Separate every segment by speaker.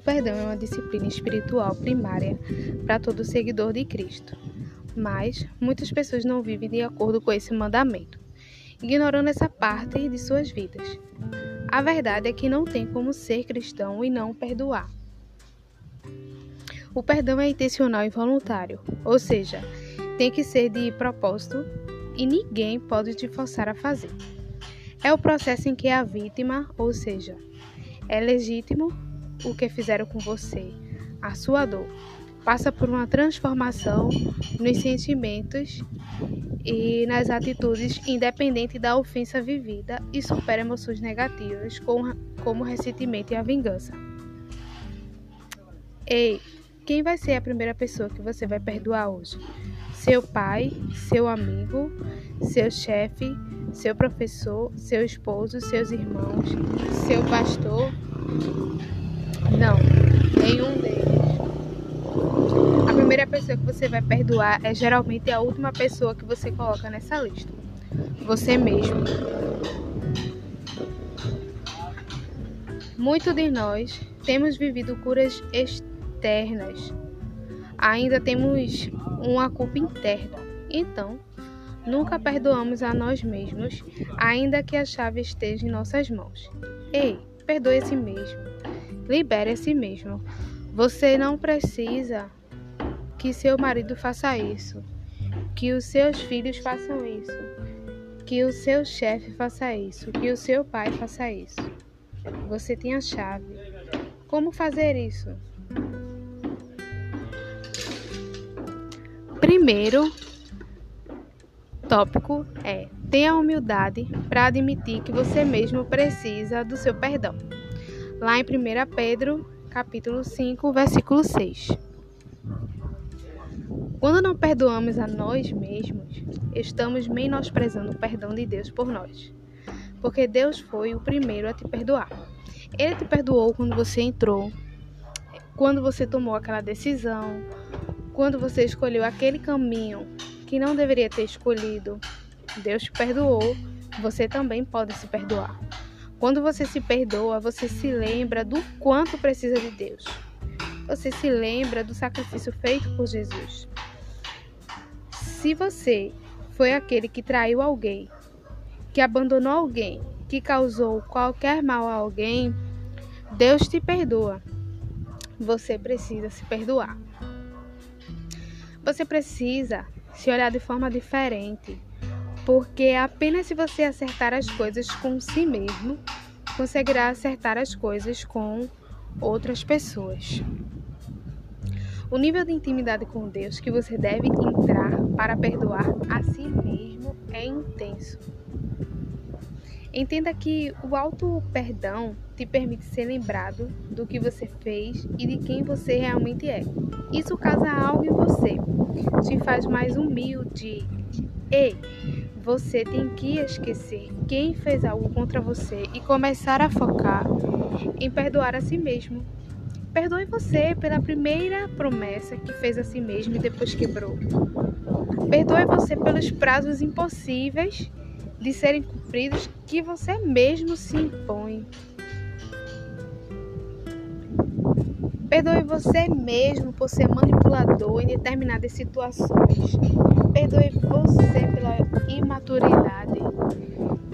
Speaker 1: perdão é uma disciplina espiritual primária para todo seguidor de Cristo. Mas muitas pessoas não vivem de acordo com esse mandamento, ignorando essa parte de suas vidas. A verdade é que não tem como ser cristão e não perdoar. O perdão é intencional e voluntário, ou seja, tem que ser de propósito e ninguém pode te forçar a fazer. É o processo em que a vítima, ou seja, é legítimo o que fizeram com você, a sua dor, passa por uma transformação nos sentimentos e nas atitudes, independente da ofensa vivida, e supera emoções negativas, como o ressentimento e a vingança. Ei, quem vai ser a primeira pessoa que você vai perdoar hoje? seu pai, seu amigo, seu chefe, seu professor, seu esposo, seus irmãos, seu pastor? Não, nenhum deles. A primeira pessoa que você vai perdoar é geralmente a última pessoa que você coloca nessa lista. Você mesmo. Muitos de nós temos vivido curas externas ainda temos uma culpa interna. Então, nunca perdoamos a nós mesmos, ainda que a chave esteja em nossas mãos. Ei, perdoe a si mesmo. Libere a si mesmo. Você não precisa que seu marido faça isso, que os seus filhos façam isso, que o seu chefe faça isso, que o seu pai faça isso. Você tem a chave. Como fazer isso? Primeiro tópico é: tenha humildade para admitir que você mesmo precisa do seu perdão. Lá em 1 Pedro, capítulo 5, versículo 6. Quando não perdoamos a nós mesmos, estamos menosprezando o perdão de Deus por nós. Porque Deus foi o primeiro a te perdoar. Ele te perdoou quando você entrou, quando você tomou aquela decisão, quando você escolheu aquele caminho que não deveria ter escolhido, Deus te perdoou, você também pode se perdoar. Quando você se perdoa, você se lembra do quanto precisa de Deus. Você se lembra do sacrifício feito por Jesus. Se você foi aquele que traiu alguém, que abandonou alguém, que causou qualquer mal a alguém, Deus te perdoa. Você precisa se perdoar. Você precisa se olhar de forma diferente, porque apenas se você acertar as coisas com si mesmo, conseguirá acertar as coisas com outras pessoas. O nível de intimidade com Deus que você deve entrar para perdoar a si mesmo é intenso. Entenda que o auto perdão te permite ser lembrado do que você fez e de quem você realmente é. Isso causa algo em você, te faz mais humilde. E você tem que esquecer quem fez algo contra você e começar a focar em perdoar a si mesmo. Perdoe você pela primeira promessa que fez a si mesmo e depois quebrou. Perdoe você pelos prazos impossíveis de serem cumpridos que você mesmo se impõe. Perdoe você mesmo por ser manipulador em determinadas situações. Perdoe você pela imaturidade,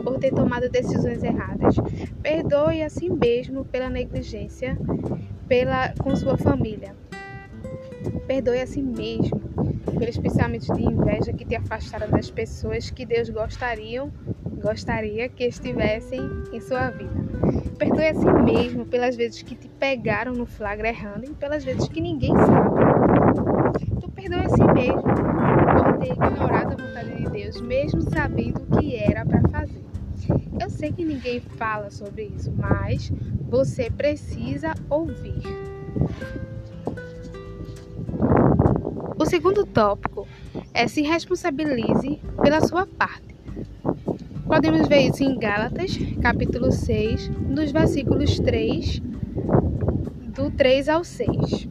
Speaker 1: por ter tomado decisões erradas. Perdoe a si mesmo pela negligência pela, com sua família. Perdoe a si mesmo pelos pensamentos de inveja que te afastaram das pessoas que Deus gostariam, gostaria que estivessem em sua vida. Perdoe a si mesmo pelas vezes que te pegaram no flagra errando e pelas vezes que ninguém sabe. Tu perdoe a si mesmo por ter ignorado a vontade de Deus, mesmo sabendo o que era para fazer. Eu sei que ninguém fala sobre isso, mas você precisa ouvir. O segundo tópico é se responsabilize pela sua parte. Podemos ver isso em Gálatas, capítulo 6, dos versículos 3, do 3 ao 6.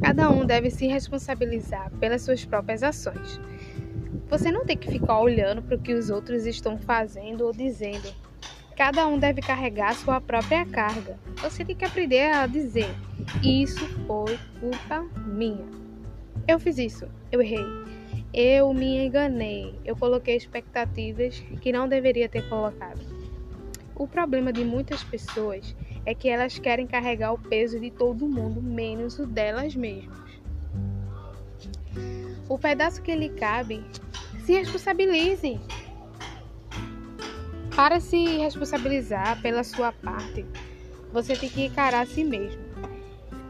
Speaker 1: Cada um deve se responsabilizar pelas suas próprias ações. Você não tem que ficar olhando para o que os outros estão fazendo ou dizendo. Cada um deve carregar sua própria carga. Você tem que aprender a dizer: Isso foi culpa minha. Eu fiz isso, eu errei. Eu me enganei. Eu coloquei expectativas que não deveria ter colocado. O problema de muitas pessoas é que elas querem carregar o peso de todo mundo, menos o delas mesmas. O pedaço que lhe cabe, se responsabilize. Para se responsabilizar pela sua parte, você tem que encarar a si mesmo.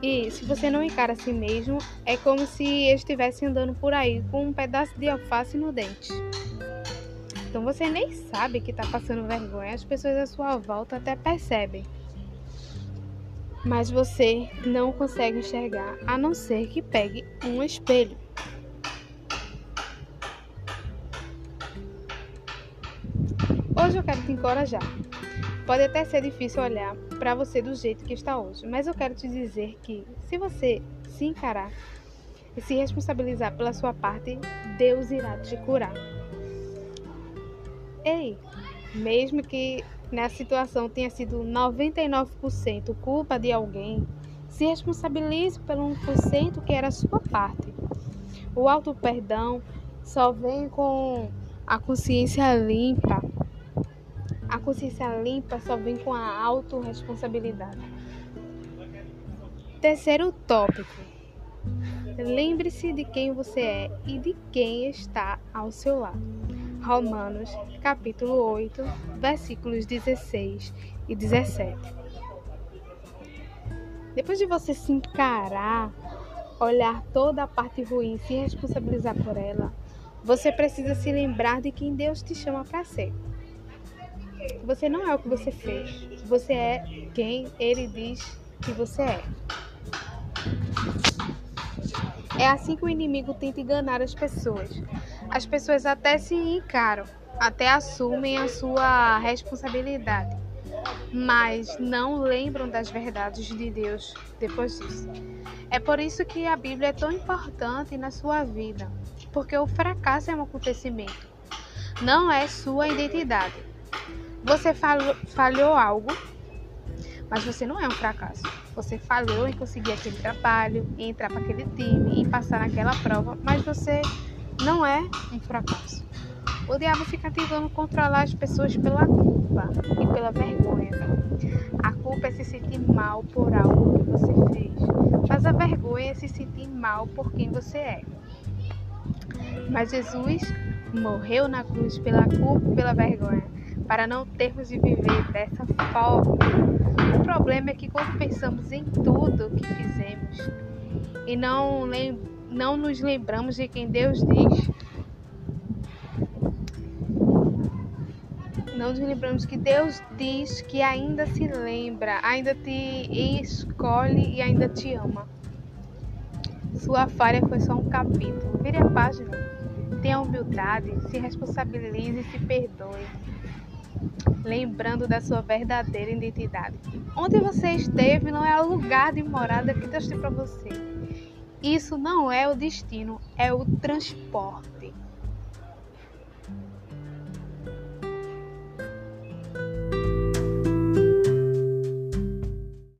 Speaker 1: E se você não encara a si mesmo, é como se estivesse andando por aí com um pedaço de alface no dente. Então você nem sabe que está passando vergonha, as pessoas à sua volta até percebem. Mas você não consegue enxergar, a não ser que pegue um espelho. Hoje eu quero te encorajar. Pode até ser difícil olhar para você do jeito que está hoje, mas eu quero te dizer que se você se encarar e se responsabilizar pela sua parte, Deus irá te curar. Ei, mesmo que nessa situação tenha sido 99% culpa de alguém, se responsabilize pelo 1% que era a sua parte. O auto perdão só vem com a consciência limpa a consciência limpa só vem com a autorresponsabilidade. Terceiro tópico. Lembre-se de quem você é e de quem está ao seu lado. Romanos, capítulo 8, versículos 16 e 17. Depois de você se encarar, olhar toda a parte ruim, se responsabilizar por ela, você precisa se lembrar de quem Deus te chama para ser. Você não é o que você fez. Você é quem ele diz que você é. É assim que o inimigo tenta enganar as pessoas. As pessoas até se encaram, até assumem a sua responsabilidade, mas não lembram das verdades de Deus depois disso. É por isso que a Bíblia é tão importante na sua vida, porque o fracasso é um acontecimento, não é sua identidade. Você falhou, algo, mas você não é um fracasso. Você falhou em conseguir aquele trabalho, em entrar para aquele time, em passar naquela prova, mas você não é um fracasso. O diabo fica tentando controlar as pessoas pela culpa e pela vergonha. A culpa é se sentir mal por algo que você fez, mas a vergonha é se sentir mal por quem você é. Mas Jesus morreu na cruz pela culpa e pela vergonha para não termos de viver dessa forma. O problema é que quando pensamos em tudo que fizemos e não, não nos lembramos de quem Deus diz, não nos lembramos que Deus diz que ainda se lembra, ainda te escolhe e ainda te ama. Sua falha foi só um capítulo. Vire a página. Tenha humildade, se responsabilize e se perdoe lembrando da sua verdadeira identidade. Onde você esteve não é o lugar de morada que Deus tem para você. Isso não é o destino, é o transporte.